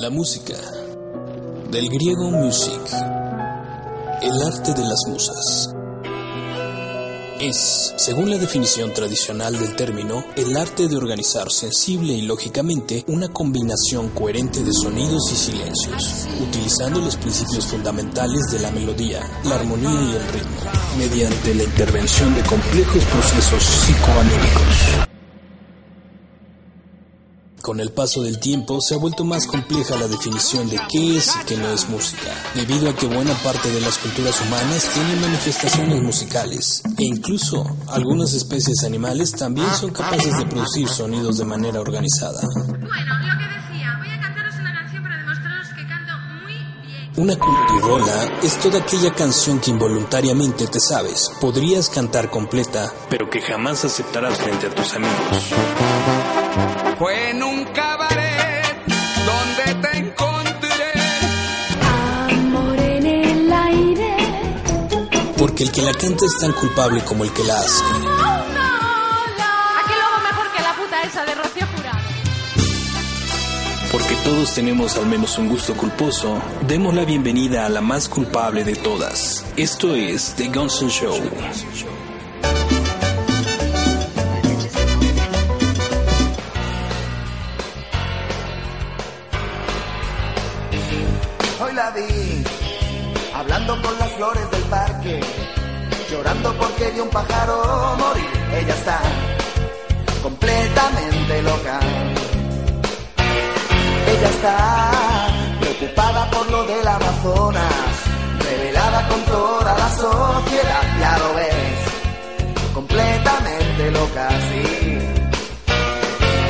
La música, del griego music, el arte de las musas. Es, según la definición tradicional del término, el arte de organizar sensible y lógicamente una combinación coherente de sonidos y silencios, utilizando los principios fundamentales de la melodía, la armonía y el ritmo, mediante la intervención de complejos procesos psicoanalíticos. Con el paso del tiempo se ha vuelto más compleja la definición de qué es y qué no es música, debido a que buena parte de las culturas humanas tienen manifestaciones musicales, e incluso algunas especies animales también son capaces de producir sonidos de manera organizada. Una cultirola es toda aquella canción que involuntariamente te sabes, podrías cantar completa, pero que jamás aceptarás frente a tus amigos. Fue en un cabaret donde te encontré. Amor en el aire. Porque el que la canta es tan culpable como el que la hace. ¿A qué lo hago mejor que la puta esa de Rocío Jurado? Porque todos tenemos al menos un gusto culposo, demos la bienvenida a la más culpable de todas. Esto es The Guns N' Show. La vi hablando con las flores del parque, llorando porque vio un pájaro morir. Ella está completamente loca. Ella está preocupada por lo del Amazonas, revelada con toda la sociedad. Ya lo ves, completamente loca, sí.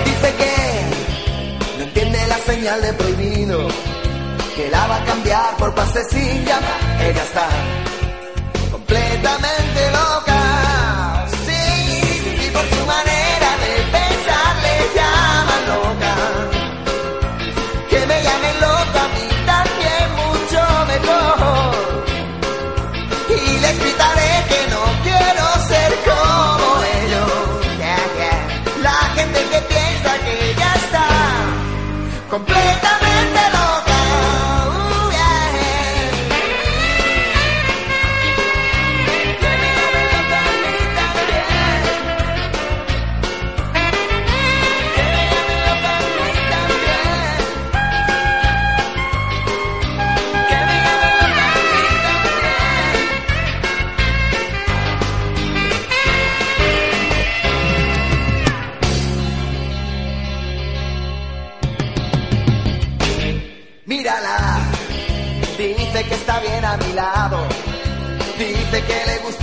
Dice que no entiende la señal de prohibido que la va a cambiar por pase sin llamar. Ella está completamente loca. Sí, sí, por su manera de pensar le llaman loca. Que me llamen loca a mí también mucho mejor. Y les gritaré que no quiero ser como ellos. La gente que piensa que ya está completamente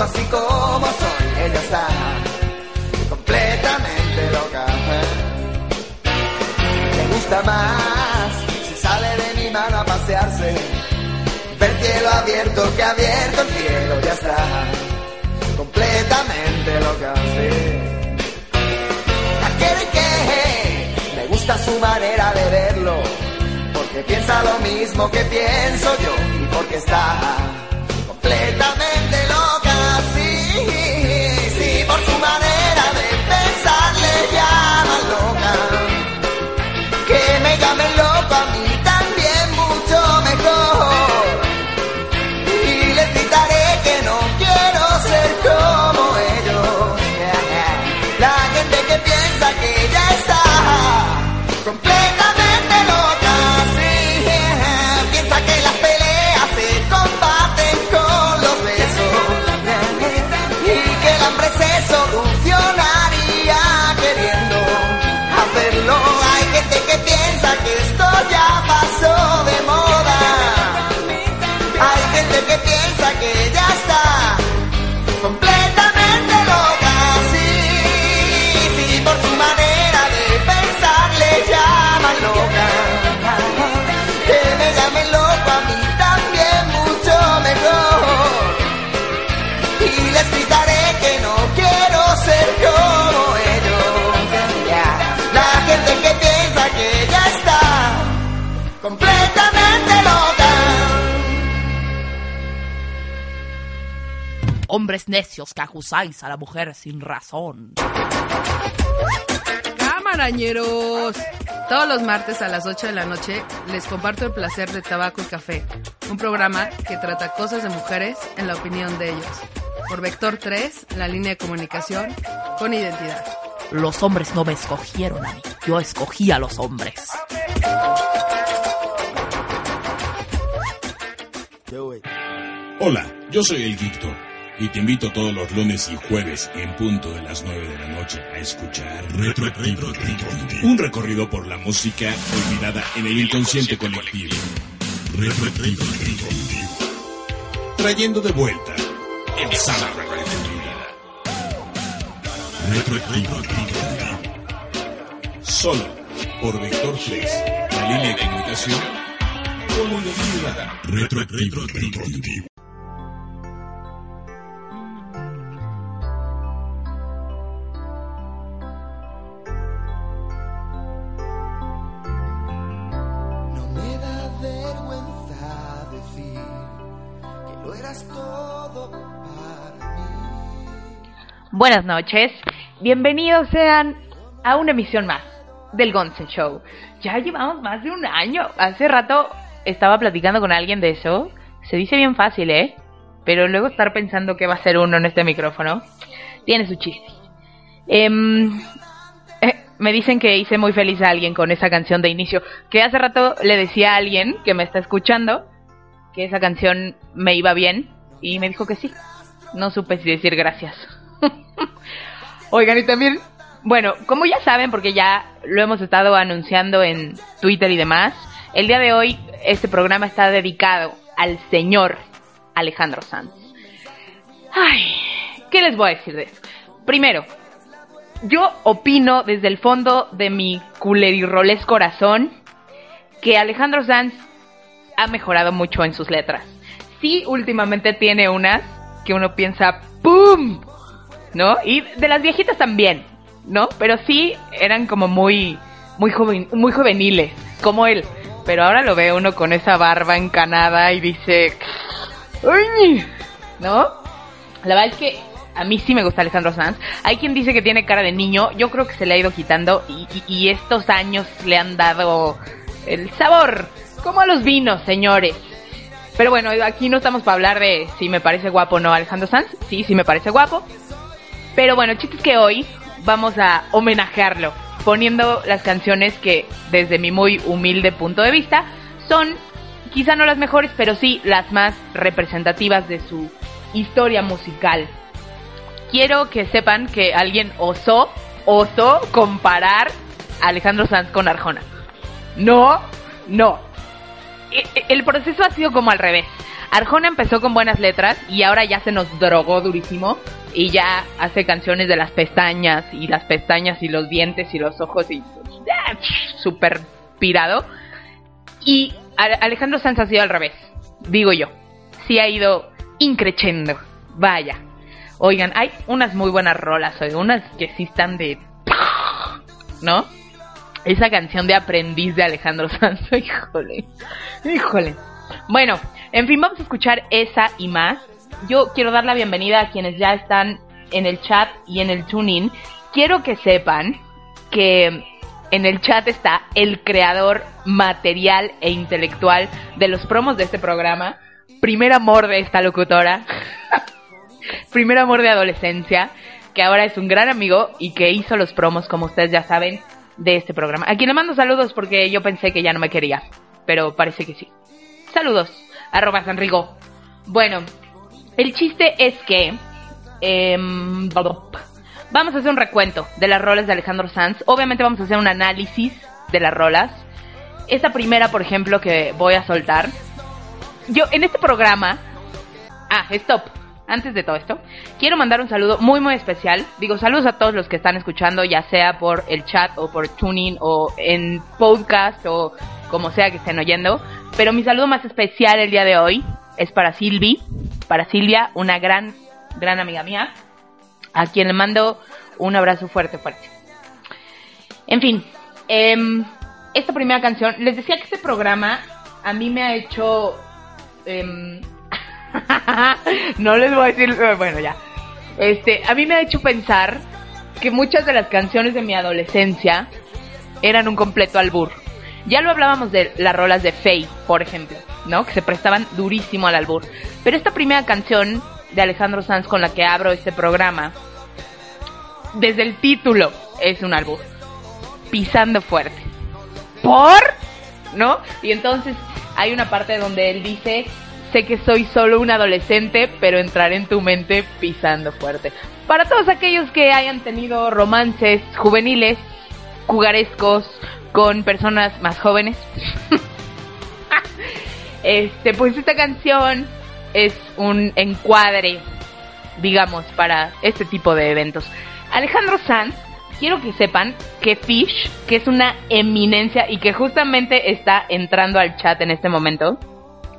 así como soy. Ella está completamente loca. Le gusta más si sale de mi mano a pasearse. Ver cielo abierto que abierto el cielo. Ya está completamente loca. Sí. Quiere que me gusta su manera de verlo, porque piensa lo mismo que pienso yo y porque está completamente completamente loca. Hombres necios que acusáis a la mujer sin razón. Camarañeros. Todos los martes a las 8 de la noche les comparto el placer de Tabaco y Café, un programa que trata cosas de mujeres en la opinión de ellos. Por Vector 3, la línea de comunicación con identidad. Los hombres no me escogieron a mí, yo escogí a los hombres. Hola, yo soy el Víctor y te invito todos los lunes y jueves en punto de las 9 de la noche a escuchar Retroactivo, un recorrido por la música olvidada en el inconsciente colectivo. Retroactivo, trayendo de vuelta el sana Retroactivo, solo por Vector 3, la línea de comunicación con. Retroactivo. Buenas noches, bienvenidos sean a una emisión más del Gonsen Show. Ya llevamos más de un año. Hace rato estaba platicando con alguien de eso. Se dice bien fácil, ¿eh? Pero luego estar pensando que va a ser uno en este micrófono tiene su chiste. Em, eh, me dicen que hice muy feliz a alguien con esa canción de inicio. Que hace rato le decía a alguien que me está escuchando que esa canción me iba bien y me dijo que sí. No supe si decir gracias. Oigan, y también, bueno, como ya saben, porque ya lo hemos estado anunciando en Twitter y demás, el día de hoy este programa está dedicado al señor Alejandro Sanz. Ay, ¿qué les voy a decir de eso? Primero, yo opino desde el fondo de mi culerirroles corazón que Alejandro Sanz ha mejorado mucho en sus letras. Sí, últimamente tiene unas que uno piensa ¡pum! ¿No? Y de las viejitas también, ¿no? Pero sí eran como muy muy joven, muy juveniles, como él. Pero ahora lo ve uno con esa barba encanada y dice, ¡ay! ¿No? La verdad es que a mí sí me gusta Alejandro Sanz. Hay quien dice que tiene cara de niño. Yo creo que se le ha ido quitando y, y- y estos años le han dado el sabor. Como a los vinos, señores. Pero bueno, aquí no estamos para hablar de si me parece guapo o no Alejandro Sanz. Sí, sí me parece guapo. Pero bueno, chicos que hoy vamos a homenajearlo poniendo las canciones que desde mi muy humilde punto de vista son quizá no las mejores, pero sí las más representativas de su historia musical. Quiero que sepan que alguien osó, osó comparar a Alejandro Sanz con Arjona. No, no. E- e- El proceso ha sido como al revés. Arjona empezó con buenas letras y ahora ya se nos drogó durísimo y ya hace canciones de las pestañas y las pestañas y los dientes y los ojos y súper pirado. Y Alejandro Sanz ha sido al revés, digo yo. Sí ha ido increchendo. Vaya. Oigan, hay unas muy buenas rolas, oigan, unas que sí están de... ¿No? Esa canción de aprendiz de Alejandro Sanz, híjole, híjole. Bueno, en fin, vamos a escuchar esa y más. Yo quiero dar la bienvenida a quienes ya están en el chat y en el tuning. Quiero que sepan que en el chat está el creador material e intelectual de los promos de este programa. Primer amor de esta locutora. Primer amor de adolescencia. Que ahora es un gran amigo y que hizo los promos, como ustedes ya saben, de este programa. A quien le mando saludos porque yo pensé que ya no me quería. Pero parece que sí. Saludos. Arroba Sanrigo. Bueno, el chiste es que... em, vamos a hacer un recuento de las rolas de Alejandro Sanz. Obviamente vamos a hacer un análisis de las rolas. Esta primera, por ejemplo, que voy a soltar. Yo, en este programa... Ah, stop. Antes de todo esto, quiero mandar un saludo muy muy especial. Digo, saludos a todos los que están escuchando, ya sea por el chat o por tuning o en podcast o como sea que estén oyendo. Pero mi saludo más especial el día de hoy es para Silvi, para Silvia, una gran, gran amiga mía, a quien le mando un abrazo fuerte, fuerte. En fin, em, esta primera canción, les decía que este programa a mí me ha hecho... em, no les voy a decir, bueno ya. Este, a mí me ha hecho pensar que muchas de las canciones de mi adolescencia eran un completo albur. Ya lo hablábamos de las rolas de Faye, por ejemplo, ¿no? Que se prestaban durísimo al albur. Pero esta primera canción de Alejandro Sanz con la que abro este programa, desde el título es un albur. Pisando fuerte. ¿Por? ¿No? Y entonces hay una parte donde él dice, sé que soy solo un adolescente, pero entraré en tu mente pisando fuerte. Para todos aquellos que hayan tenido romances juveniles, jugarescos, con personas más jóvenes, este, pues esta canción es un encuadre, digamos, para este tipo de eventos. Alejandro Sanz, quiero que sepan que Fish, que es una eminencia y que justamente está entrando al chat en este momento,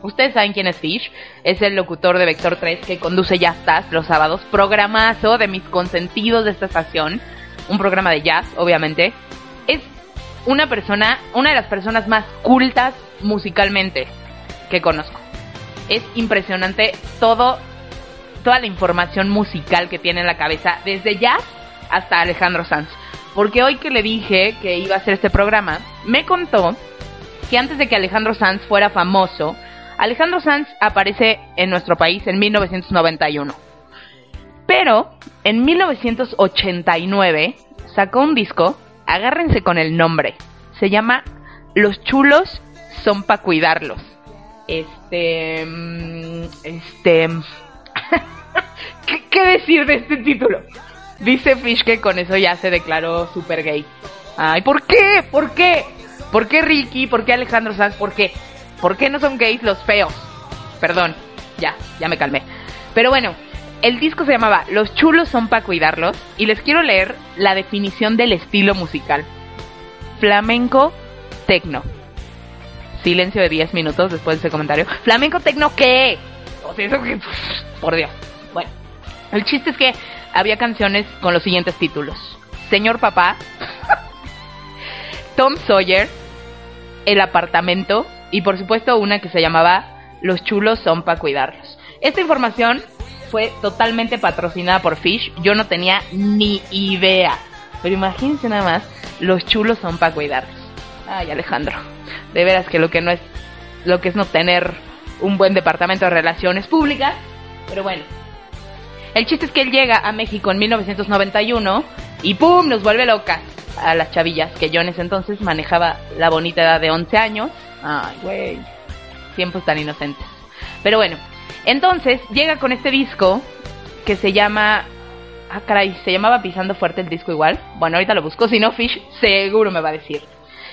Ustedes saben quién es Fish, es el locutor de Vector 3 que conduce Ya Estás los sábados, programazo de mis consentidos de esta estación, un programa de jazz, obviamente. Es una persona, una de las personas más cultas musicalmente que conozco. Es impresionante todo, toda la información musical que tiene en la cabeza, desde jazz hasta Alejandro Sanz. Porque hoy que le dije que iba a hacer este programa, me contó que antes de que Alejandro Sanz fuera famoso, Alejandro Sanz aparece en nuestro país en 1991. Pero en 1989 sacó un disco, agárrense con el nombre, se llama Los chulos son pa' cuidarlos. Este... mm, Este... ¿Qué, qué decir de este título? Dice Fish que con eso ya se declaró super gay. Ay, ¿por qué? ¿Por qué? ¿Por qué Ricky? ¿Por qué Alejandro Sanz? ¿Por qué? ¿Por qué no son gays los feos? Perdón, ya, ya me calmé. Pero bueno, el disco se llamaba Los chulos son para cuidarlos y les quiero leer la definición del estilo musical. Flamenco tecno. Silencio de 10 minutos después de ese comentario. ¿Flamenco tecno qué? Por Dios. Bueno, el chiste es que había canciones con los siguientes títulos. Señor Papá, Tom Sawyer, El Apartamento y por supuesto una que se llamaba Los chulos son para cuidarlos. Esta información fue totalmente patrocinada por Fish. Yo no tenía ni idea. Pero imagínense nada más, los chulos son para cuidarlos. Ay, Alejandro. De veras que lo que no es lo que es no tener un buen departamento de relaciones públicas, pero bueno. El chiste es que él llega a México en 1991 y ¡pum! nos vuelve locas a las chavillas, que yo en ese entonces manejaba la bonita edad de 11 años. Ay, güey. Tiempos tan inocentes. Pero bueno, entonces llega con este disco que se llama... Ah, caray, ¿se llamaba Pisando Fuerte el disco igual? Bueno, ahorita lo busco, si no, Fish seguro me va a decir.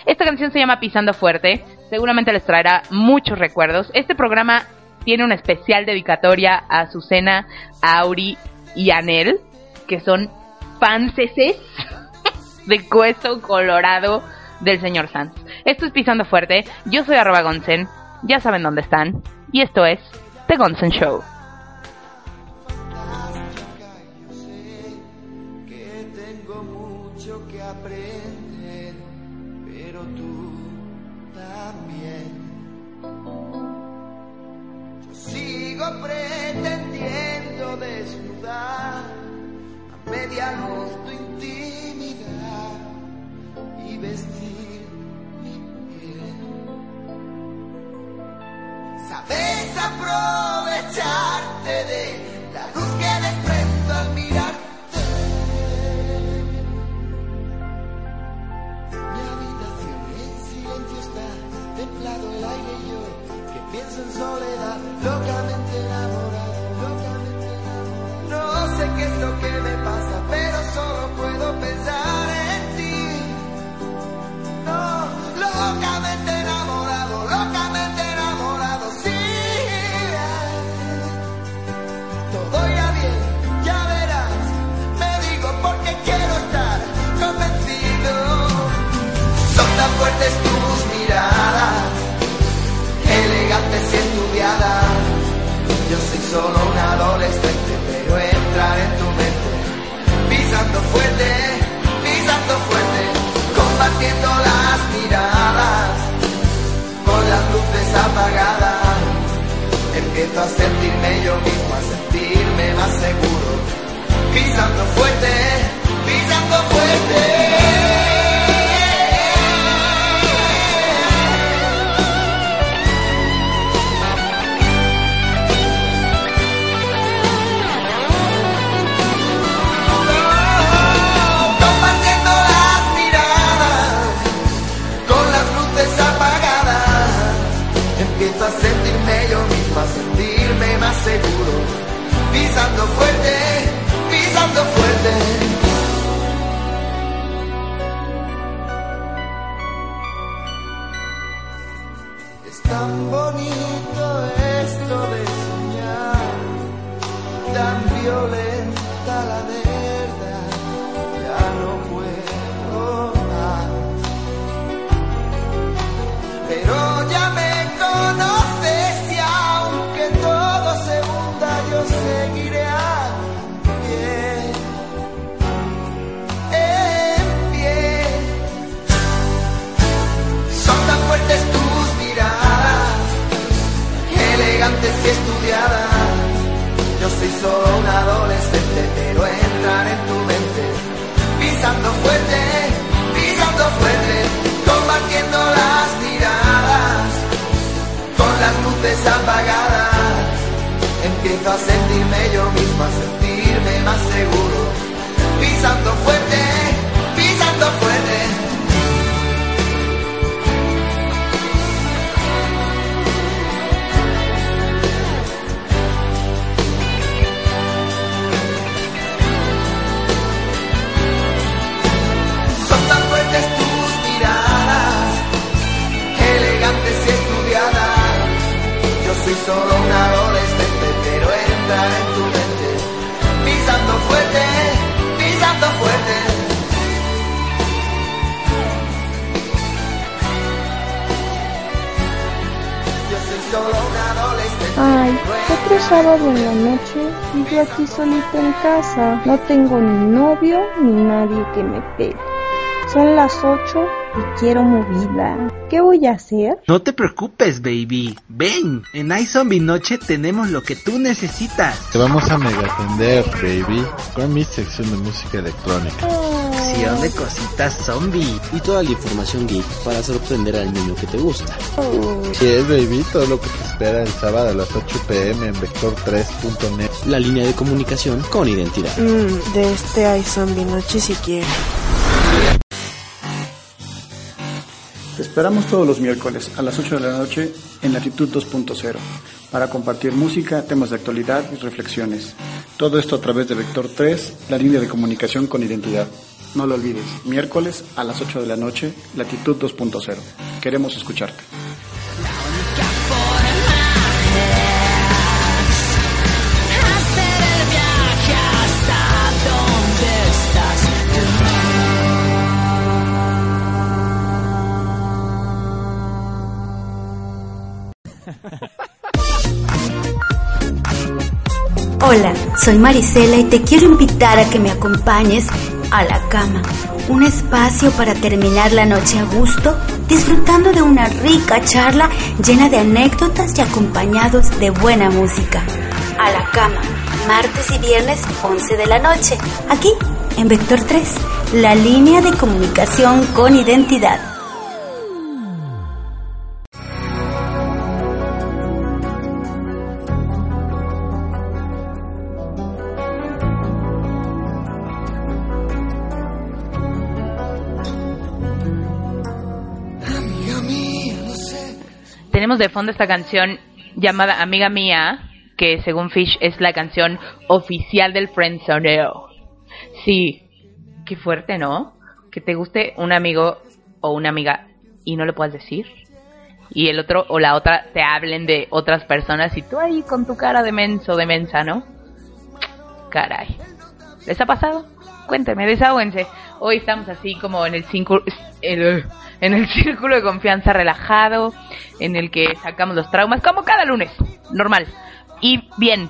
Esta canción se llama Pisando Fuerte, seguramente les traerá muchos recuerdos. Este programa tiene una especial dedicatoria a Azucena, Auri y Anel, que son fanceses de hueso colorado del señor Sanz. Esto es Pisando Fuerte, yo soy arroba Gonsen, ya saben dónde están, y esto es The Gonsen Show. pretendiendo desnudar a media luz tu intimidad y vestir Sabes aprovecharte de la luz que desprendo al mirarte. Mi habitación en silencio está, templado el aire y yo, que pienso en soledad, locamente enamorado, locamente enamorado. No sé qué es lo que me pasa, pero solo puedo pensar solo un adolescente, pero entrar en tu mente, pisando fuerte, pisando fuerte, combatiendo las miradas, con las luces apagadas, empiezo a sentirme yo mismo, a sentirme más seguro, pisando fuerte, pisando fuerte. Seguro, pisando fuerte, pisando fuerte. Soy solo un adolescente, pero entrar en tu mente, pisando fuerte, pisando fuerte, combatiendo las miradas, con las luces apagadas. Empiezo a sentirme yo mismo, a sentirme más seguro, pisando fuerte, solo un adolescente, pero entra en tu mente, pisando fuerte, pisando fuerte. Yo soy solo un adolescente. Ay, otro sábado en la noche y yo aquí solita en casa. No tengo ni novio ni nadie que me pegue. Son las 8 y quiero movida. ¿Qué voy a hacer? No te preocupes, baby. Ven, en iZombie Noche tenemos lo que tú necesitas. Te vamos a mega atender, baby, con mi sección de música electrónica. Sección de cositas zombie. Y toda la información geek para sorprender al niño que te gusta. Sí, es, baby, todo lo que te espera el sábado a las 8 pm en vector3.net. La línea de comunicación con identidad. Mm, de este hay zombie noche si quiere. Te esperamos todos los miércoles a las 8 de la noche en Latitud 2.0 para compartir música, temas de actualidad y reflexiones. Todo esto a través de Vector 3, la línea de comunicación con identidad. No lo olvides, miércoles a las 8 de la noche, Latitud 2.0. Queremos escucharte. Hola, soy Marisela y te quiero invitar a que me acompañes a la cama, un espacio para terminar la noche a gusto, disfrutando de una rica charla llena de anécdotas y acompañados de buena música. A la cama, martes y viernes 11 de la noche, aquí en Vector 3, la línea de comunicación con identidad. De fondo esta canción llamada Amiga Mía, que según Fish es la canción oficial del Friendzoneo. Sí, qué fuerte, ¿no? Que te guste un amigo o una amiga y no le puedas decir. Y el otro o la otra te hablen de otras personas y tú ahí con tu cara de menso, de mensa, ¿no? Caray. ¿Les ha pasado? Cuénteme, desahúense. Hoy estamos así como en el, el, en el círculo de confianza relajado, en el que sacamos los traumas, como cada lunes, normal. Y bien,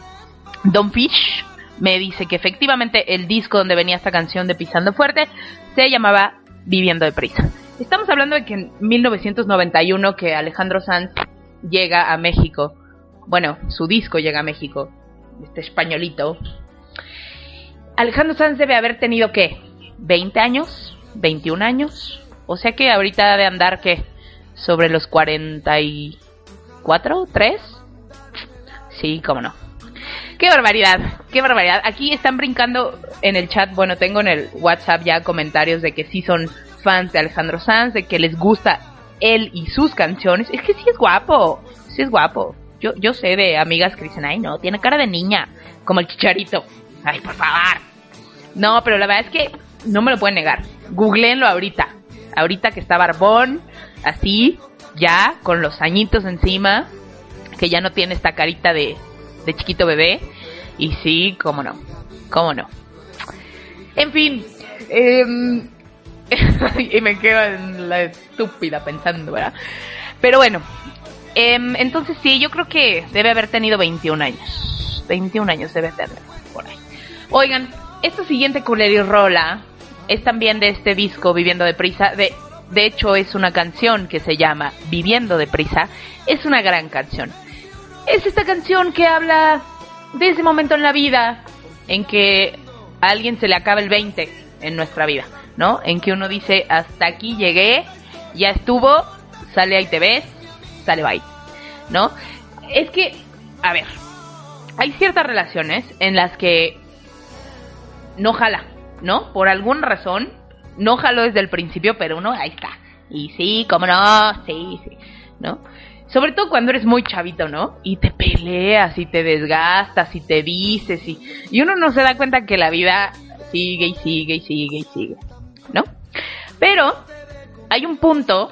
Don Fish me dice que efectivamente el disco donde venía esta canción de Pisando Fuerte se llamaba Viviendo Deprisa. Estamos hablando de que en 1991 que Alejandro Sanz llega a México, bueno, su disco llega a México, este españolito, Alejandro Sanz debe haber tenido, ¿qué? ¿20 años? ¿21 años? O sea que ahorita debe andar, ¿qué? ¿Sobre los 44? ¿3? Sí, cómo no. Qué barbaridad, qué barbaridad. Aquí están brincando en el chat, bueno, tengo en el WhatsApp ya comentarios de que sí son fans de Alejandro Sanz, de que les gusta él y sus canciones. Es que sí es guapo, sí es guapo. Yo, yo sé de amigas que dicen, ay no, tiene cara de niña, como el chicharito. Ay, por favor. No, pero la verdad es que no me lo pueden negar. Googleenlo ahorita. Ahorita que está barbón, así, ya, con los añitos encima, que ya no tiene esta carita de, de chiquito bebé. Y sí, cómo no, cómo no. En fin, em, y me quedo en la estúpida pensando, ¿verdad? Pero bueno, em, entonces sí, yo creo que debe haber tenido 21 años. 21 años debe tener, por ahí. Oigan, esta siguiente rola es también de este disco Viviendo de Prisa. De, de hecho, es una canción que se llama Viviendo de Prisa. Es una gran canción. Es esta canción que habla de ese momento en la vida en que a alguien se le acaba el 20 en nuestra vida, ¿no? En que uno dice, hasta aquí llegué, ya estuvo, sale ahí te ves, sale bye, ¿no? Es que, a ver, hay ciertas relaciones en las que no jala, ¿no? Por alguna razón, no jaló desde el principio, pero uno ahí está. Y sí, cómo no, sí, sí, ¿no? Sobre todo cuando eres muy chavito, ¿no? Y te peleas y te desgastas y te dices y, y uno no se da cuenta que la vida sigue y sigue y sigue y sigue, ¿no? Pero hay un punto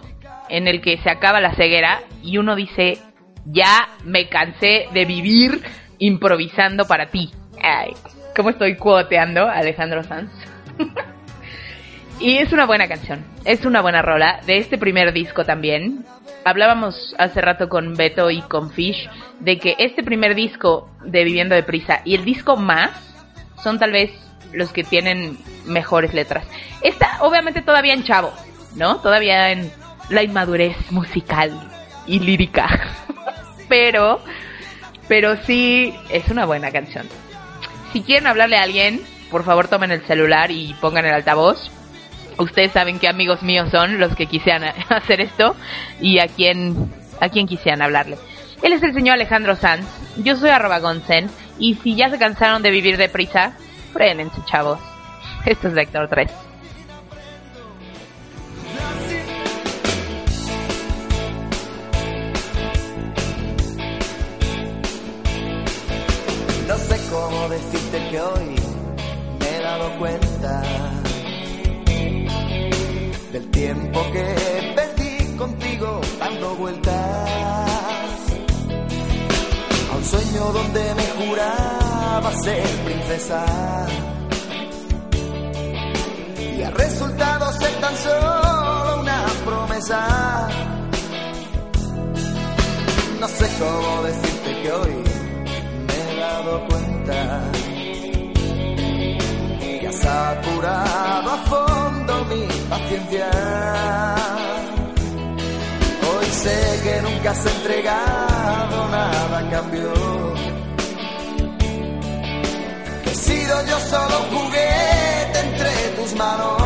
en el que se acaba la ceguera y uno dice, ya me cansé de vivir improvisando para ti. Ay, ¿cómo estoy cuoteando a Alejandro Sanz? y es una buena canción, es una buena rola de este primer disco también. Hablábamos hace rato con Beto y con Fish de que este primer disco de Viviendo de Prisa y el disco más son tal vez los que tienen mejores letras. Esta obviamente todavía en chavo, ¿no? Todavía en la inmadurez musical y lírica. pero, pero sí es una buena canción. Si quieren hablarle a alguien, por favor tomen el celular y pongan el altavoz. Ustedes saben qué amigos míos son los que quisieran hacer esto y a quién, a quién quisieran hablarle. Él es el señor Alejandro Sanz, yo soy arroba Gonsen, y si ya se cansaron de vivir deprisa, frenense chavos. Esto es Vector 3. No sé cómo que hoy me he dado cuenta del tiempo que perdí contigo dando vueltas a un sueño donde me juraba ser princesa y ha resultado ser tan solo una promesa. No sé cómo decirte que hoy me he dado cuenta que has apurado a fondo mi paciencia. Hoy sé que nunca has entregado nada a cambio. He sido yo solo un juguete entre tus manos.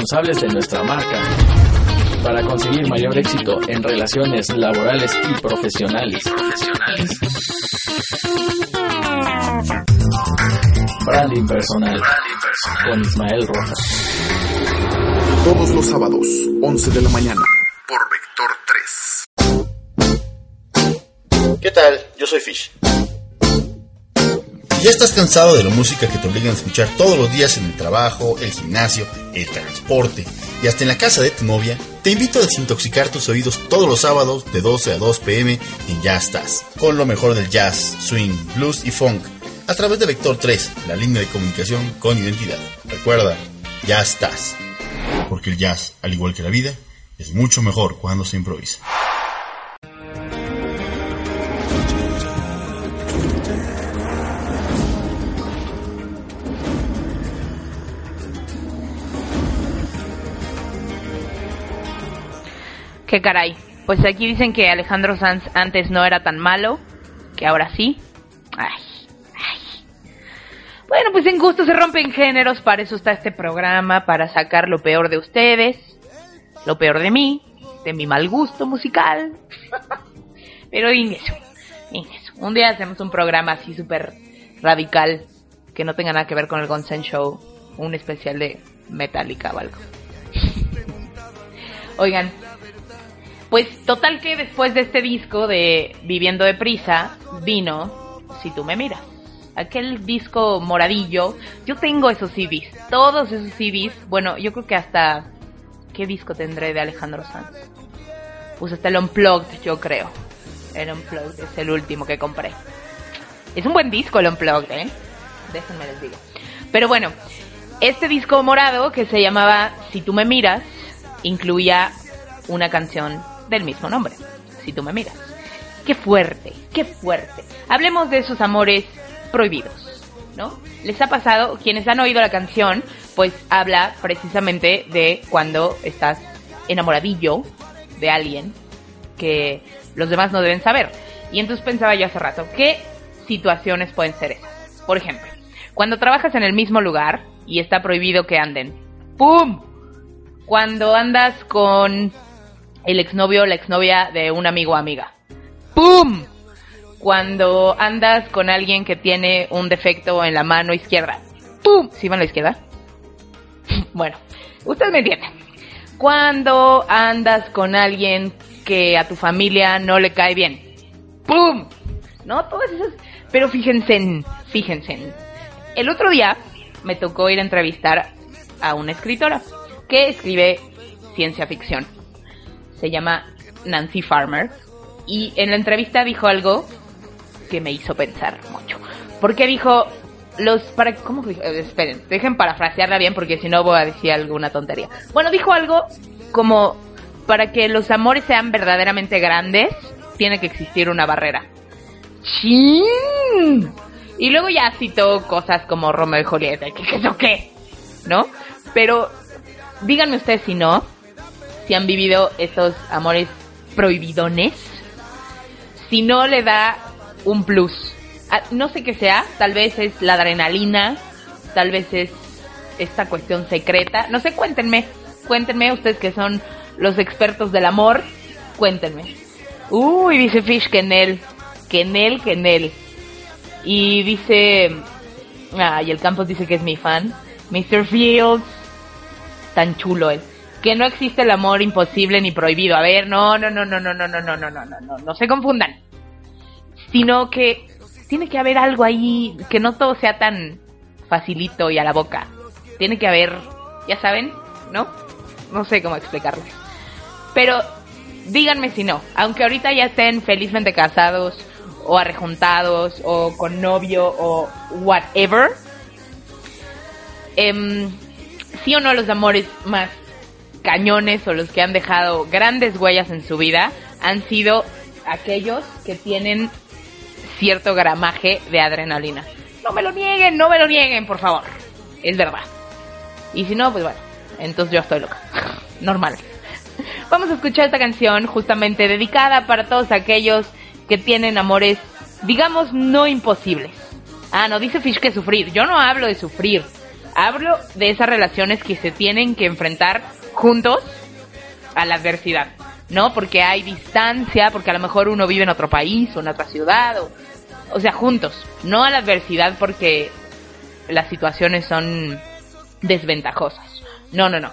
Responsables de nuestra marca para conseguir mayor éxito en relaciones laborales y profesionales. Branding personal con Ismael Rojas. Todos los sábados, 11 de la mañana, por Vector 3. ¿Qué tal? Yo soy Fish. ¿Ya estás cansado de la música que te obligan a escuchar todos los días en el trabajo, el gimnasio, el transporte y hasta en la casa de tu novia? Te invito a desintoxicar tus oídos todos los sábados de 12 a 2 pm en Ya Estás, con lo mejor del jazz, swing, blues y funk, a través de Vector 3, la línea de comunicación con identidad. Recuerda, Ya Estás, porque el jazz, al igual que la vida, es mucho mejor cuando se improvisa. Qué caray. Pues aquí dicen que Alejandro Sanz antes no era tan malo, que ahora sí. Ay, ay. Bueno, pues en gusto se rompen géneros, para eso está este programa, para sacar lo peor de ustedes, lo peor de mí, de mi mal gusto musical. Pero din eso, din eso. Un día hacemos un programa así súper radical, que no tenga nada que ver con el Gonsen Show, un especial de Metallica o algo. Oigan, pues total que después de este disco de Viviendo de Prisa, vino Si tú me miras. Aquel disco moradillo. Yo tengo esos CDs. Todos esos CDs. Bueno, yo creo que hasta... ¿Qué disco tendré de Alejandro Sanz? Pues hasta el Unplugged, yo creo. El Unplugged es el último que compré. Es un buen disco el Unplugged, ¿eh? Déjenme les digo. Pero bueno, este disco morado que se llamaba Si tú me miras, incluía una canción del mismo nombre, si tú me miras. Qué fuerte, qué fuerte. Hablemos de esos amores prohibidos, ¿no? ¿Les ha pasado? Quienes han oído la canción, pues habla precisamente de cuando estás enamoradillo de alguien que los demás no deben saber. Y entonces pensaba yo hace rato, ¿qué situaciones pueden ser esas? Por ejemplo, cuando trabajas en el mismo lugar y está prohibido que anden. ¡Pum! Cuando andas con el exnovio o la exnovia de un amigo o amiga. ¡Pum! Cuando andas con alguien que tiene un defecto en la mano izquierda. ¡Pum! ¿Sí va a la izquierda? bueno, ustedes me entienden. Cuando andas con alguien que a tu familia no le cae bien. ¡Pum! ¿No? Todas esas... Pero fíjense, fíjense. El otro día me tocó ir a entrevistar a una escritora que escribe ciencia ficción se llama Nancy Farmer, y en la entrevista dijo algo que me hizo pensar mucho. Porque dijo, los para cómo dijo? Eh, esperen, dejen parafrasearla bien porque si no voy a decir alguna tontería. Bueno, dijo algo como para que los amores sean verdaderamente grandes, tiene que existir una barrera. ¡Chin! Y luego ya citó cosas como Romeo y Julieta, que qué o qué, ¿no? Pero díganme ustedes si no, si han vivido esos amores prohibidones, si no le da un plus. Ah, no sé qué sea, tal vez es la adrenalina, tal vez es esta cuestión secreta. No sé, cuéntenme, cuéntenme ustedes que son los expertos del amor, cuéntenme. Uy, dice Fish que en él, que en él, que en él. Y dice, ah, el Campos dice que es mi fan. Mr. Fields, tan chulo él que no existe el amor imposible ni prohibido. A ver, no, no, no, no, no, no, no, no, no, no, no, no, no se confundan. Sino que tiene que haber algo ahí, que no todo sea tan facilito y a la boca. Tiene que haber, ya saben, ¿no? No sé cómo explicarles. Pero díganme si no, aunque ahorita ya estén felizmente casados o arrejuntados o con novio o whatever. Eh, sí o no los amores más cañones o los que han dejado grandes huellas en su vida han sido aquellos que tienen cierto gramaje de adrenalina. No me lo nieguen, no me lo nieguen, por favor. Es verdad. Y si no, pues bueno, entonces yo estoy loca. Normal. Vamos a escuchar esta canción justamente dedicada para todos aquellos que tienen amores, digamos, no imposibles. Ah, no, dice Fish que sufrir. Yo no hablo de sufrir. Hablo de esas relaciones que se tienen que enfrentar juntos a la adversidad, ¿no? Porque hay distancia, porque a lo mejor uno vive en otro país o en otra ciudad, o, o sea, juntos, no a la adversidad porque las situaciones son desventajosas. No, no, no.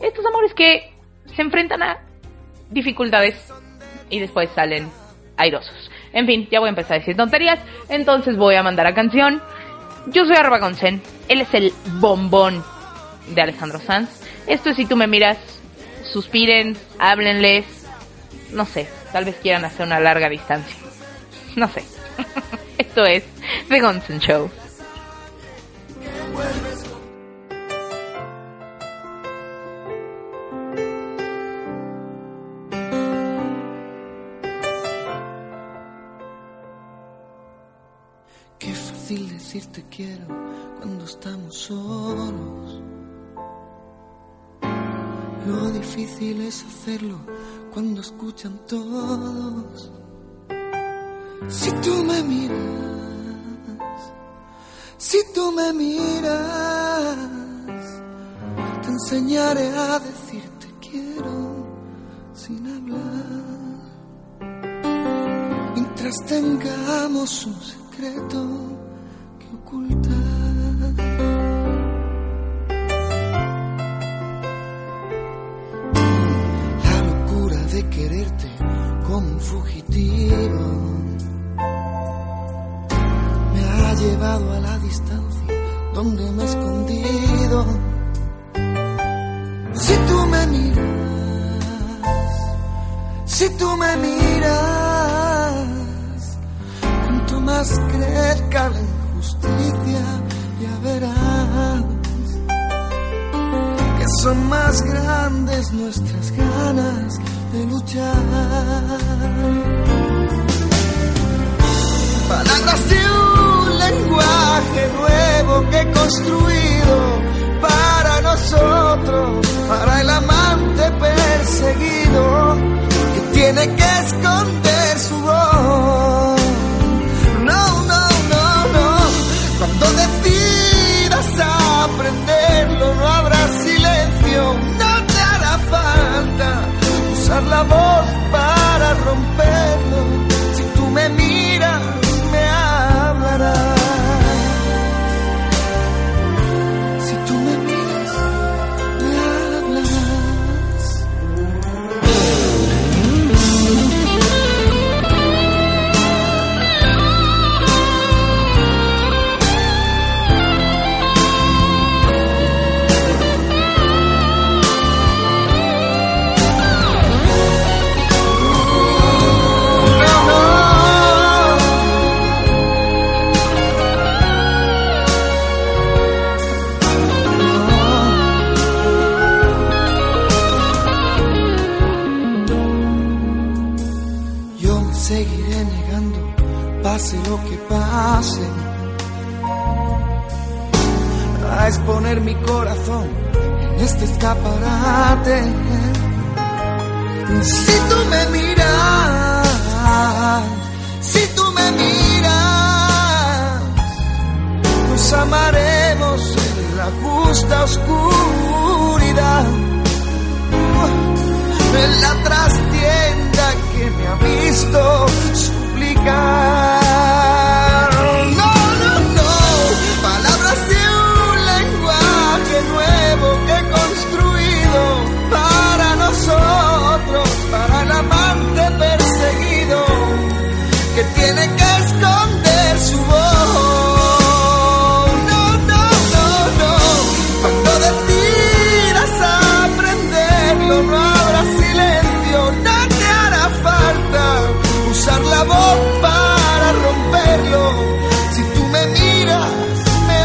Estos amores que se enfrentan a dificultades y después salen airosos. En fin, ya voy a empezar a decir tonterías, entonces voy a mandar a canción. Yo soy Arroba Gonsen, él es el bombón de Alejandro Sanz. Esto es si tú me miras, suspiren, háblenles, no sé, tal vez quieran hacer una larga distancia. No sé. Esto es The Gonsen Show. Difícil es hacerlo cuando escuchan todos. Si tú me miras, si tú me miras, te enseñaré a decirte quiero sin hablar. Mientras tengamos un secreto que ocultar. Me ha llevado a la distancia donde me he escondido. Si tú me miras, si tú me miras, cuanto más crezca la injusticia, ya verás que son más grandes nuestras ganas de luchar. Palabras de un lenguaje nuevo que he construido para nosotros, para el amante perseguido que tiene que esconder su voz. No, no, no, no. Cuando decidas aprenderlo, Si tú me miras, si tú me miras, nos amaremos en la justa oscuridad para romperlo. Si tú me miras, me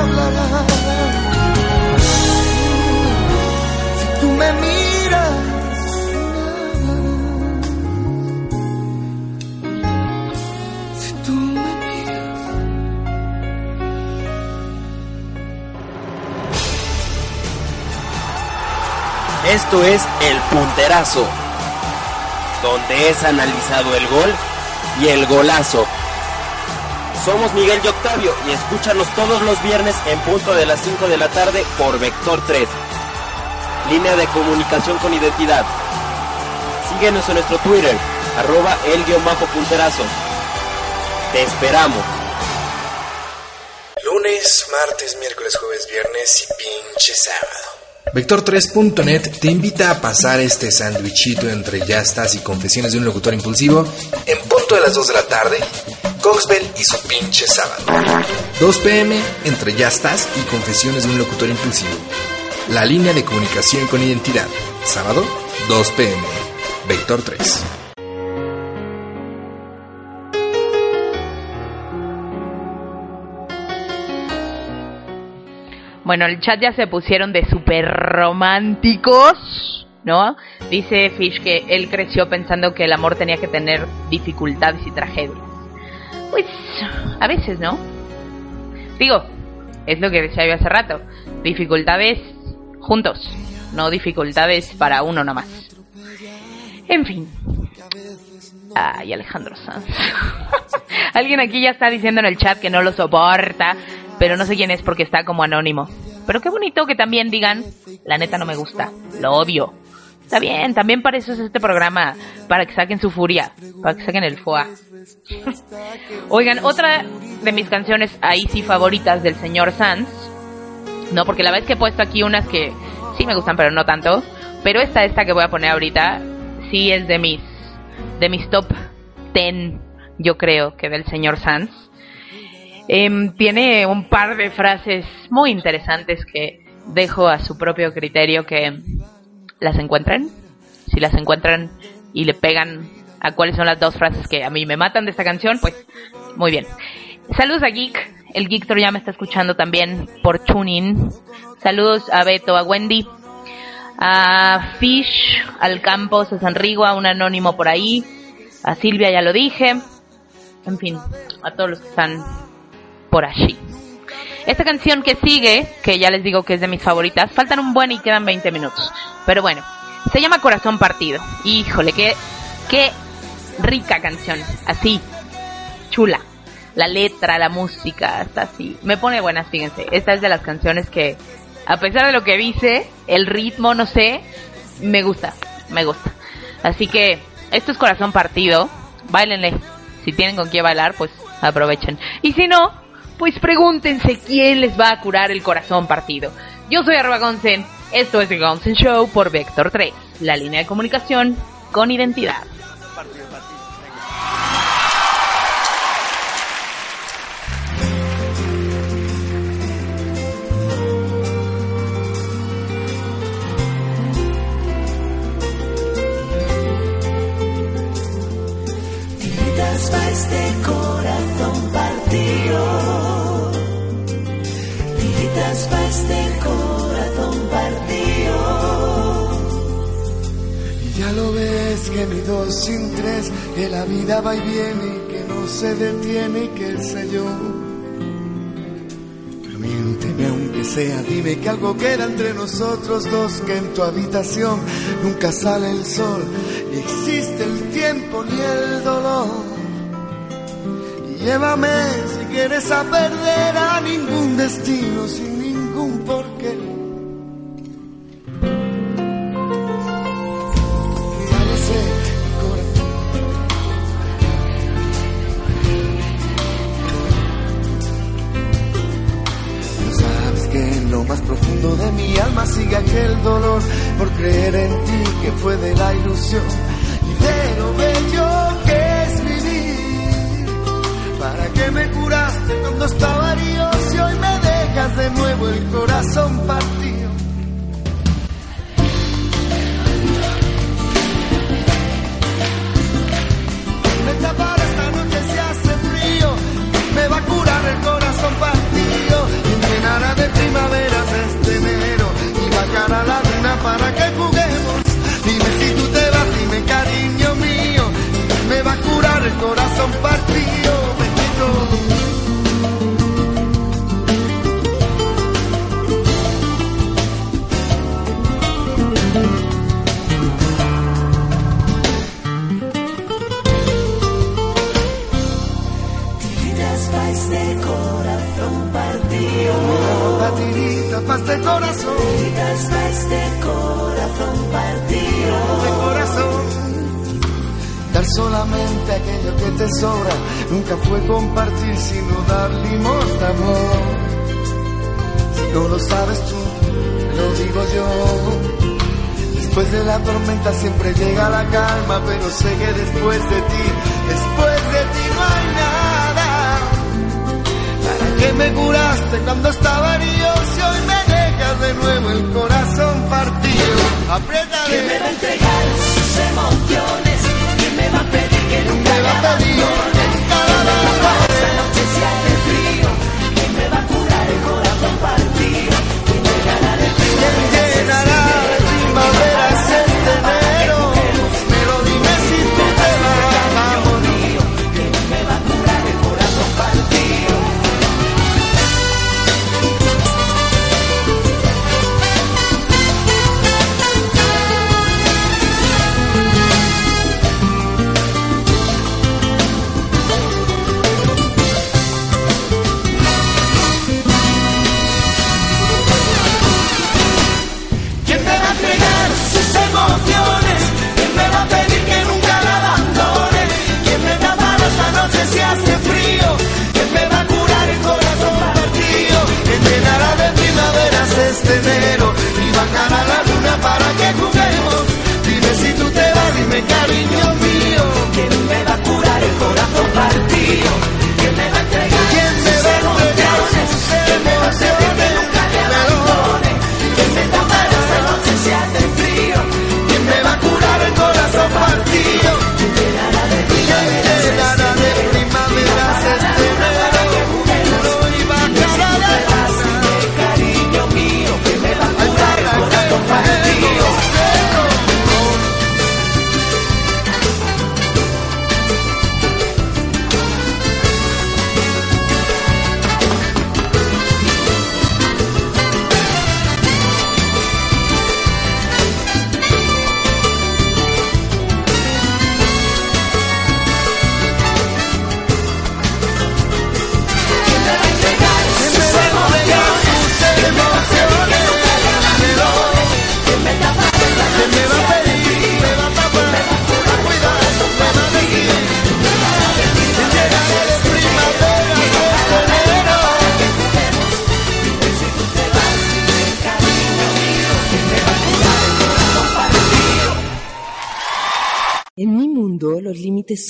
hablarás. Si tú me miras. Si tú me miras. Esto es El Punterazo, donde es analizado el gol y el golazo. Somos Miguel y Octavio y escúchanos todos los viernes en punto de las 5 de la tarde por Vector 3. Línea de comunicación con identidad. Síguenos en nuestro Twitter, arroba el guion. Te esperamos. Lunes, martes, miércoles, jueves, viernes y pinche sábado. Vector3.net te invita a pasar este sándwichito entre ya estás y confesiones de un locutor impulsivo en punto de las 2 de la tarde, Coxbell y su pinche sábado. 2 pm entre ya estás y confesiones de un locutor impulsivo. La línea de comunicación con identidad. Sábado, 2 pm. Vector 3. Bueno, el chat ya se pusieron de súper románticos, ¿no? Dice Fish que él creció pensando que el amor tenía que tener dificultades y tragedias. Pues, a veces, ¿no? Digo, es lo que decía yo hace rato. Dificultades juntos, no dificultades para uno nomás. En fin. Ay, Alejandro Sanz. Alguien aquí ya está diciendo en el chat que no lo soporta, pero no sé quién es porque está como anónimo. Pero qué bonito que también digan, la neta no me gusta, lo odio. Está bien, también para eso es este programa, para que saquen su furia, para que saquen el foie. Oigan, otra de mis canciones ahí sí favoritas del señor Sanz, no, porque la vez que he puesto aquí unas que sí me gustan, pero no tanto, pero esta, esta que voy a poner ahorita, sí es de mis, de mis top 10, yo creo, que del señor Sanz. Em, tiene un par de frases muy interesantes que dejo a su propio criterio que las encuentren. Si las encuentran y le pegan a cuáles son las dos frases que a mí me matan de esta canción, pues muy bien. Saludos a Geek. El Geektor ya me está escuchando también por tuning. Saludos a Beto, a Wendy, a Fish, al Campos, a San Rigo, a un anónimo por ahí, a Silvia ya lo dije. En fin, a todos los que están por allí. Esta canción que sigue, que ya les digo que es de mis favoritas, faltan un buen y quedan 20 minutos. Pero bueno, se llama Corazón Partido. Híjole, qué, qué rica canción. Así, chula. La letra, la música, está así. Me pone buenas, fíjense. Esta es de las canciones que, a pesar de lo que dice, el ritmo, no sé, me gusta, me gusta. Así que, esto es Corazón Partido. Báilenle. Si tienen con qué bailar, pues aprovechen. Y si no, pues pregúntense quién les va a curar el corazón partido. Yo soy arroba Gonsen, esto es el Gonsen Show por Vector 3, la línea de comunicación con identidad. Sin tres, que la vida va y viene, que no se detiene, que sé yo. Pero miénteme aunque sea, dime que algo queda entre nosotros dos, que en tu habitación nunca sale el sol, ni existe el tiempo ni el dolor. Llévame si quieres a perder a ningún destino sin ningún porqué. Por creer en ti que fue de la ilusión y de lo bello que es vivir. ¿Para qué me curaste cuando estaba herido si hoy me dejas de nuevo el corazón partido? Me tapará esta noche si hace frío, me va a curar el corazón partido y llenará de primaveras por el corazón partido me quedó. de corazón partido. Batidita, paz de corazón. Batiditas, paz de corazón partido solamente aquello que te sobra nunca fue compartir sino dar limosna amor. Si no lo sabes tú, lo digo yo. Después de la tormenta siempre llega la calma, pero sé que después de ti, después de ti no hay nada. ¿Para qué me curaste cuando estaba herido si hoy me dejas de nuevo el corazón partido? Aprieta ¿Quién me va a entregar sus emociones? ¿Quién me va a pedir que nunca nunca la este enero? Y bajará la luna para que juguemos. Dime si tú te vas, dime cariño mío. ¿Quién me va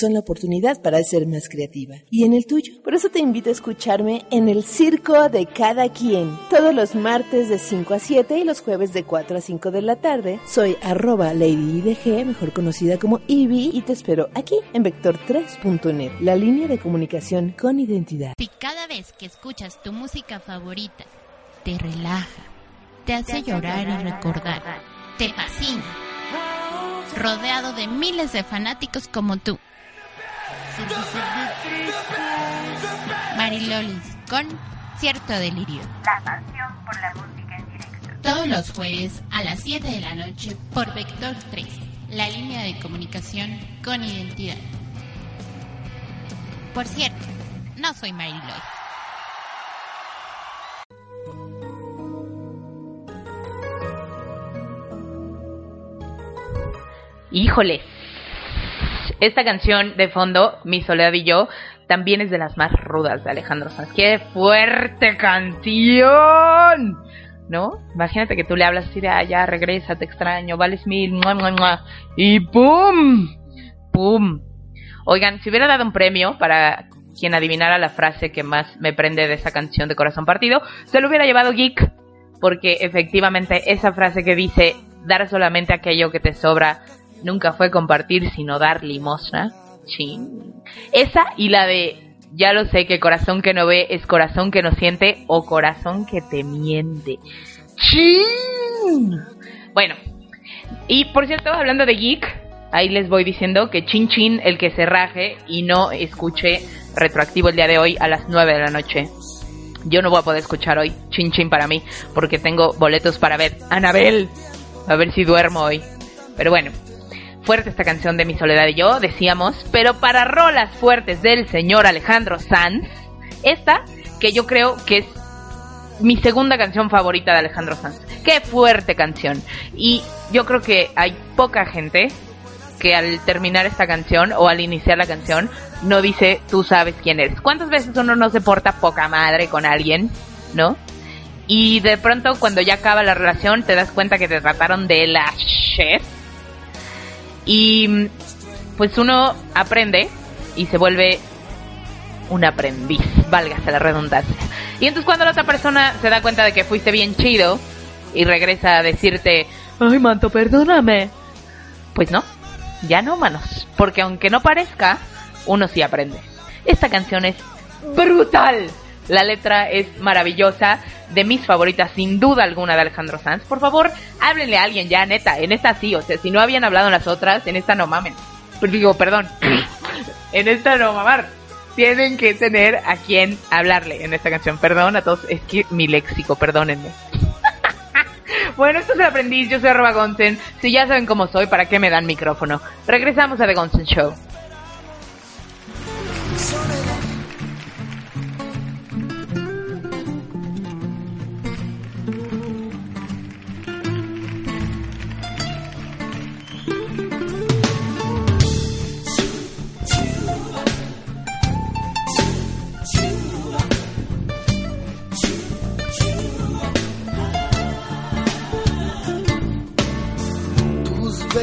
son la oportunidad para ser más creativa. ¿Y en el tuyo? Por eso te invito a escucharme en el Circo de Cada Quien. Todos los martes de 5 a 7 y los jueves de 4 a 5 de la tarde. Soy arroba LadyIDG, mejor conocida como Ivy, y te espero aquí en Vector3.net, la línea de comunicación con identidad. Si cada vez que escuchas tu música favorita te relaja, te hace llorar y recordar, te fascina, rodeado de miles de fanáticos como tú. Marilolis con Cierto Delirio. La pasión por la música en directo. Todos los jueves a las 7 de la noche por Vector 3, la línea de comunicación con identidad. Por cierto, no soy Marilolis. Híjole. Esta canción de fondo, Mi Soledad y yo, también es de las más rudas de Alejandro Sanz. ¡Qué fuerte canción! ¿No? Imagínate que tú le hablas así de, ah, ya, regresa, te extraño, vales mil, mua, mua, mua", y ¡pum! ¡Pum! Oigan, si hubiera dado un premio para quien adivinara la frase que más me prende de esa canción de Corazón Partido, se lo hubiera llevado Geek, porque efectivamente esa frase que dice, dar solamente aquello que te sobra, nunca fue compartir, sino dar limosna. Chin. Esa y la de, ya lo sé que corazón que no ve es corazón que no siente o corazón que te miente. Chin. Bueno, y por cierto, hablando de geek, ahí les voy diciendo que chin chin el que se raje y no escuche retroactivo el día de hoy a las 9 de la noche. Yo no voy a poder escuchar hoy chin chin para mí porque tengo boletos para ver Anabel. A ver si duermo hoy. Pero bueno, fuerte esta canción de Mi Soledad y yo, decíamos, pero para rolas fuertes del señor Alejandro Sanz, Esta, que yo creo que es mi segunda canción favorita de Alejandro Sanz. Qué fuerte canción. Y yo creo que hay poca gente que al terminar esta canción o al iniciar la canción no dice tú sabes quién eres. ¿Cuántas veces uno no se porta poca madre con alguien, no? Y de pronto cuando ya acaba la relación te das cuenta que te trataron de la shit. Y pues uno aprende y se vuelve un aprendiz, válgase la redundancia. Y entonces cuando la otra persona se da cuenta de que fuiste bien chido y regresa a decirte, ay manto, perdóname, pues no, ya no, manos, porque aunque no parezca, uno sí aprende. Esta canción es brutal. La letra es maravillosa, de mis favoritas sin duda alguna de Alejandro Sanz. Por favor, háblenle a alguien ya, neta, en esta sí, o sea, si no habían hablado en las otras, en esta no mamen. Pues digo, perdón, en esta no mamar. Tienen que tener a quien hablarle en esta canción. Perdón a todos, es que mi léxico, perdónenme. Bueno, esto es el aprendiz, yo soy arroba Gonsen. Si ya saben cómo soy, ¿para qué me dan micrófono? Regresamos a The Gonsen Show.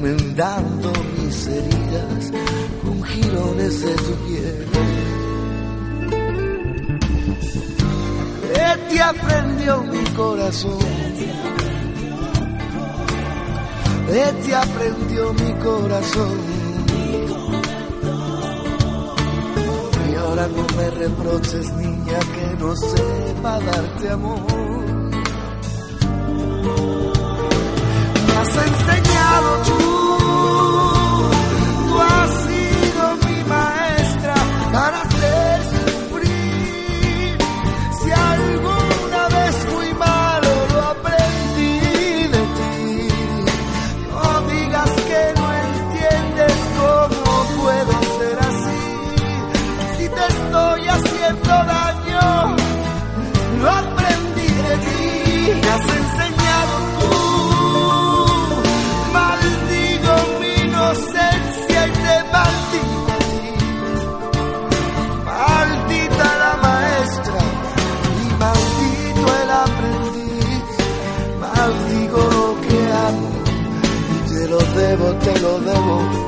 remendando mis heridas con jirones de tu piel. ¿Qué te aprendió mi corazón? ¿Qué te aprendió mi corazón? Y ahora no me reproches, niña, que no sepa darte amor. Me has enseñado tú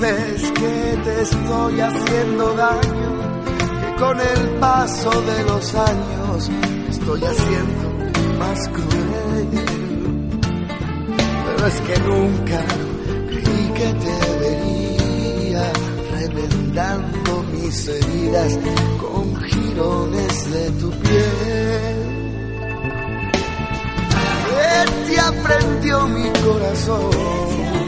Dices que te estoy haciendo daño, que con el paso de los años estoy haciendo más cruel. Pero es que nunca creí que te vería remendando mis heridas con jirones de tu piel. ¿Qué te aprendió mi corazón?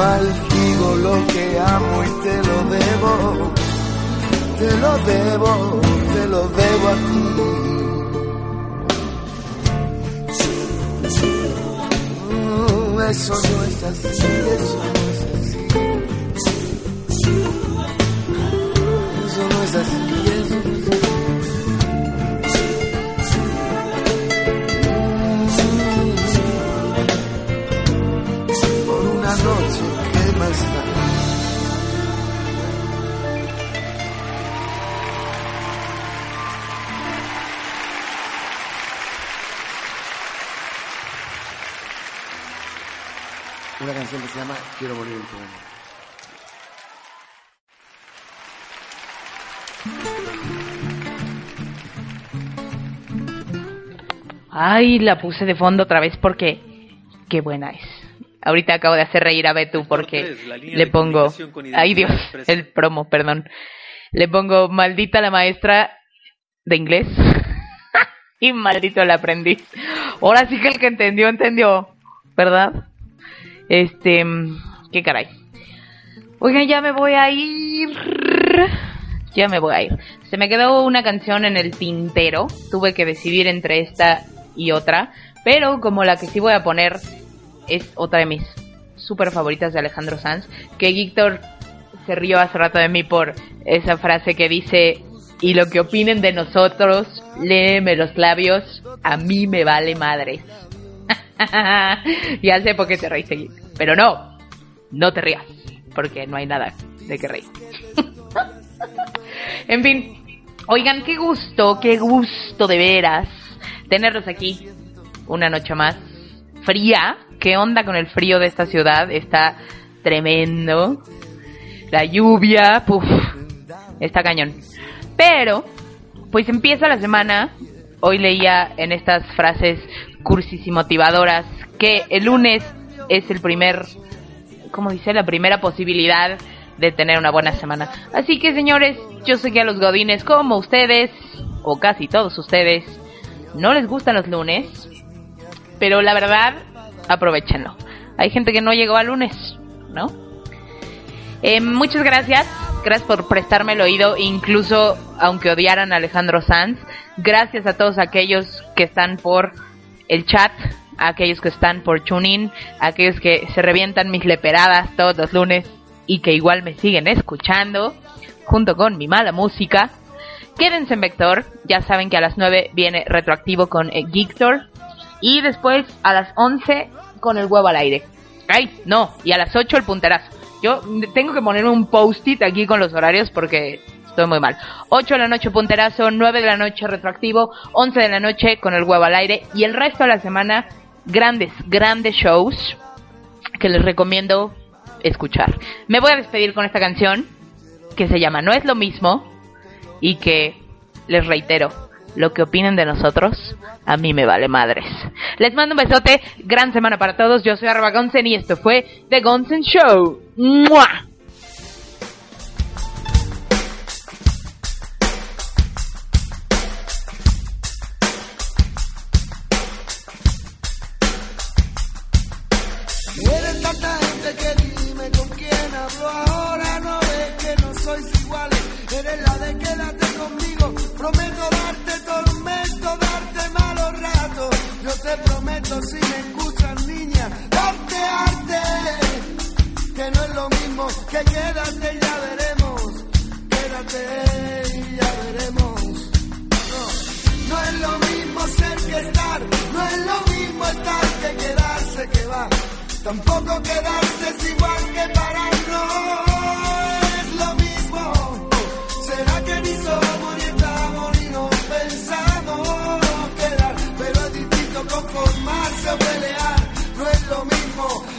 Maldigo lo que amo y te lo debo. Te lo debo, te lo debo a ti. Mm, Eso no es así, eso no es así. Eso no es así, se llama Quiero morir en tu. Ay, la puse de fondo otra vez porque qué buena es. Ahorita acabo de hacer reír a Betu porque le pongo, ay Dios, el promo, perdón. Le pongo maldita la maestra de inglés y maldito el aprendiz. Ahora sí que el que entendió, entendió, ¿verdad? Este, qué caray. Oigan, ya me voy a ir. Ya me voy a ir. Se me quedó una canción en el tintero. Tuve que decidir entre esta y otra. Pero como la que sí voy a poner es otra de mis super favoritas de Alejandro Sanz. Que Víctor se rió hace rato de mí por esa frase que dice: Y lo que opinen de nosotros, léeme los labios, a mí me vale madre. ya sé por qué te Geek. Pero no, no te rías, porque no hay nada de que reír. en fin, oigan, qué gusto, qué gusto de veras tenerlos aquí una noche más. Fría, ¿qué onda con el frío de esta ciudad? Está tremendo. La lluvia, puf, está cañón. Pero, pues empieza la semana. Hoy leía en estas frases cursis y motivadoras que el lunes es el primer, como dice, la primera posibilidad de tener una buena semana. Así que señores, yo sé que a los godines como ustedes, o casi todos ustedes, no les gustan los lunes, pero la verdad, aprovechenlo. Hay gente que no llegó al lunes, ¿no? Eh, muchas gracias, gracias por prestarme el oído, incluso aunque odiaran a Alejandro Sanz. Gracias a todos aquellos que están por el chat, aquellos que están por tuning, aquellos que se revientan mis leperadas todos los lunes y que igual me siguen escuchando, junto con mi mala música. Quédense en Vector, ya saben que a las 9 viene retroactivo con eh, Geektor y después a las 11 con el huevo al aire. Ay, no, y a las 8 el punterazo. Yo tengo que ponerme un post-it aquí con los horarios porque muy mal. 8 de la noche punterazo, 9 de la noche retroactivo, 11 de la noche con el huevo al aire y el resto de la semana grandes, grandes shows que les recomiendo escuchar. Me voy a despedir con esta canción que se llama No es lo mismo y que les reitero, lo que opinen de nosotros, a mí me vale madres. Les mando un besote, gran semana para todos, yo soy Arba Gonsen y esto fue The Gonsen Show. ¡Mua! Te prometo si me escuchas, niña, darte arte. Que no es lo mismo que quédate y ya veremos. Quédate y ya veremos. No, no es lo mismo ser que estar. No es lo mismo estar que quedarse que va. Tampoco quedarse es igual que parar, lo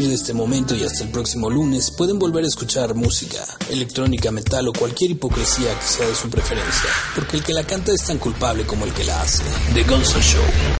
partir de este momento y hasta el próximo lunes pueden volver a escuchar música, electrónica, metal o cualquier hipocresía que sea de su preferencia, porque el que la canta es tan culpable como el que la hace. The Gonzo Show.